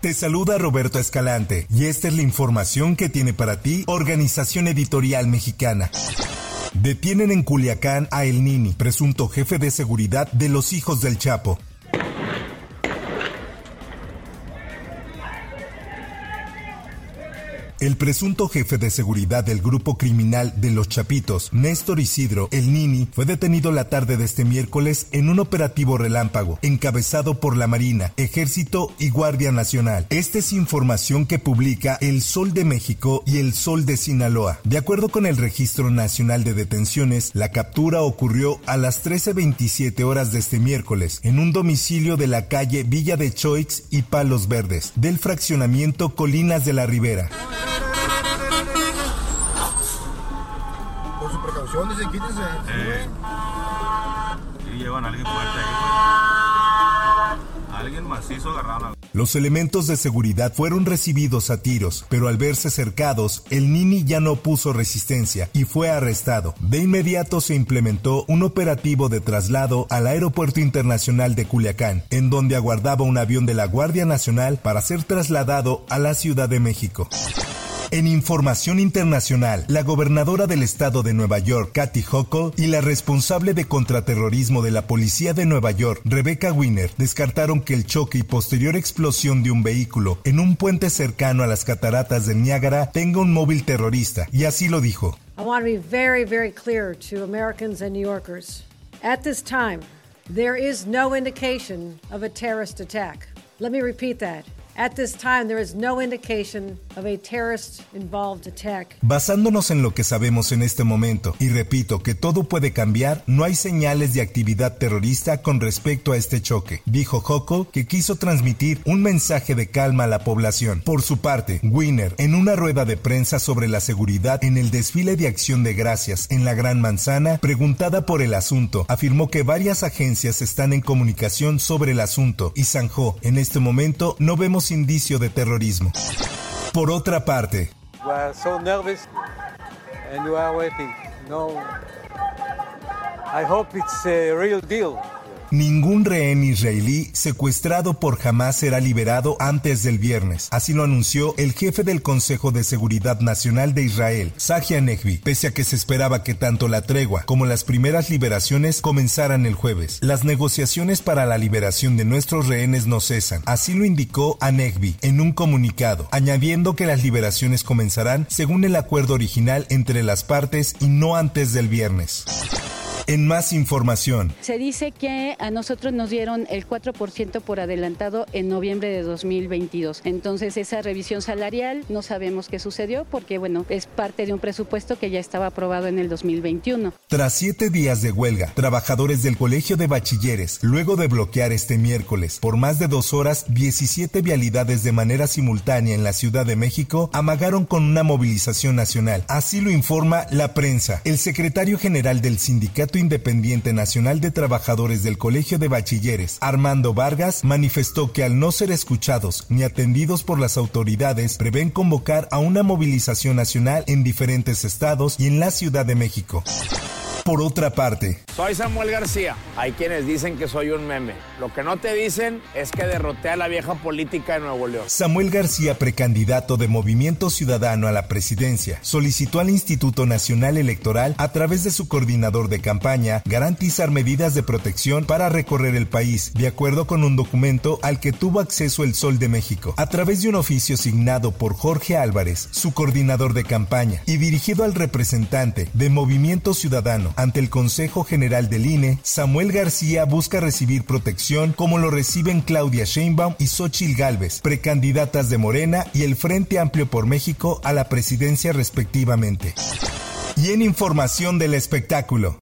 Te saluda Roberto Escalante y esta es la información que tiene para ti Organización Editorial Mexicana. Detienen en Culiacán a El Nini, presunto jefe de seguridad de los hijos del Chapo. El presunto jefe de seguridad del grupo criminal de Los Chapitos, Néstor Isidro El Nini, fue detenido la tarde de este miércoles en un operativo relámpago, encabezado por la Marina, Ejército y Guardia Nacional. Esta es información que publica El Sol de México y El Sol de Sinaloa. De acuerdo con el Registro Nacional de Detenciones, la captura ocurrió a las 13.27 horas de este miércoles en un domicilio de la calle Villa de Choix y Palos Verdes, del fraccionamiento Colinas de la Ribera. Su precaución, dicen, quítense. Eh, y llevan a alguien fuerte ahí, güey. Alguien macizo agarrado. Los elementos de seguridad fueron recibidos a tiros, pero al verse cercados, el Nini ya no puso resistencia y fue arrestado. De inmediato se implementó un operativo de traslado al Aeropuerto Internacional de Culiacán, en donde aguardaba un avión de la Guardia Nacional para ser trasladado a la Ciudad de México. En información internacional, la gobernadora del estado de Nueva York, Kathy Hochul, y la responsable de contraterrorismo de la policía de Nueva York, Rebecca Wiener, descartaron que el choque y posterior explosión de un vehículo en un puente cercano a las cataratas del Niágara tenga un móvil terrorista, y así lo dijo. I want to be very, very clear to Americans and New Yorkers. At this time, there is no indication of a terrorist attack. Let me repeat that. At this time, there is no indication of a terrorist involved attack. Basándonos en lo que sabemos en este momento, y repito que todo puede cambiar, no hay señales de actividad terrorista con respecto a este choque, dijo Hochul, que quiso transmitir un mensaje de calma a la población. Por su parte, Wiener, en una rueda de prensa sobre la seguridad en el desfile de acción de gracias en la Gran Manzana, preguntada por el asunto, afirmó que varias agencias están en comunicación sobre el asunto y zanjó, en este momento no vemos indicio de terrorismo. Por otra parte, I hope it's a real deal. Ningún rehén israelí secuestrado por Hamas será liberado antes del viernes. Así lo anunció el jefe del Consejo de Seguridad Nacional de Israel, Sahi Nehvi, pese a que se esperaba que tanto la tregua como las primeras liberaciones comenzaran el jueves. Las negociaciones para la liberación de nuestros rehenes no cesan. Así lo indicó a en un comunicado, añadiendo que las liberaciones comenzarán según el acuerdo original entre las partes y no antes del viernes. En más información, Se dice que a nosotros nos dieron el 4% por adelantado en noviembre de 2022. Entonces esa revisión salarial no sabemos qué sucedió porque bueno, es parte de un presupuesto que ya estaba aprobado en el 2021. tras siete días de huelga, trabajadores del Colegio de Bachilleres, luego de bloquear este miércoles por más de dos horas 17 vialidades de manera simultánea en la Ciudad de México, amagaron con una movilización nacional. Así lo informa la prensa. El secretario general del Sindicato Independiente Nacional de Trabajadores del Colegio de Bachilleres, Armando Vargas, manifestó que al no ser escuchados ni atendidos por las autoridades, prevén convocar a una movilización nacional en diferentes estados y en la Ciudad de México. Por otra parte, Soy Samuel García. Hay quienes dicen que soy un meme. Lo que no te dicen es que derroté a la vieja política de Nuevo León. Samuel García, precandidato de Movimiento Ciudadano a la presidencia, solicitó al Instituto Nacional Electoral, a través de su coordinador de campaña, garantizar medidas de protección para recorrer el país, de acuerdo con un documento al que tuvo acceso el Sol de México, a través de un oficio signado por Jorge Álvarez, su coordinador de campaña, y dirigido al representante de Movimiento Ciudadano ante el Consejo General del INE, Samuel García busca recibir protección como lo reciben Claudia Sheinbaum y Xochil Gálvez, precandidatas de Morena y el Frente Amplio por México a la presidencia respectivamente. Y en información del espectáculo.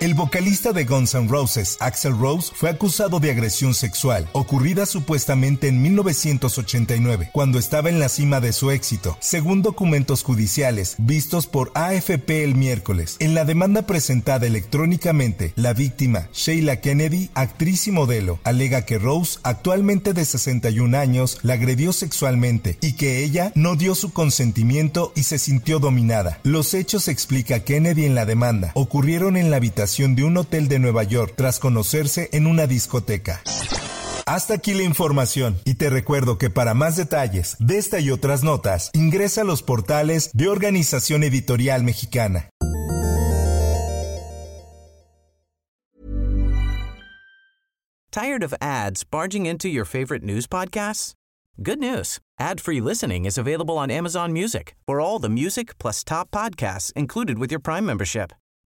El vocalista de Guns N' Roses, Axel Rose, fue acusado de agresión sexual, ocurrida supuestamente en 1989, cuando estaba en la cima de su éxito, según documentos judiciales vistos por AFP el miércoles. En la demanda presentada electrónicamente, la víctima, Sheila Kennedy, actriz y modelo, alega que Rose, actualmente de 61 años, la agredió sexualmente y que ella no dio su consentimiento y se sintió dominada. Los hechos, explica Kennedy en la demanda, ocurrieron en la habitación de un hotel de Nueva York tras conocerse en una discoteca. Hasta aquí la información y te recuerdo que para más detalles de esta y otras notas ingresa a los portales de Organización Editorial Mexicana. Tired of ads barging into your favorite news podcasts? Good news. Ad-free listening is available on Amazon Music. For all the music plus top podcasts included with your Prime membership.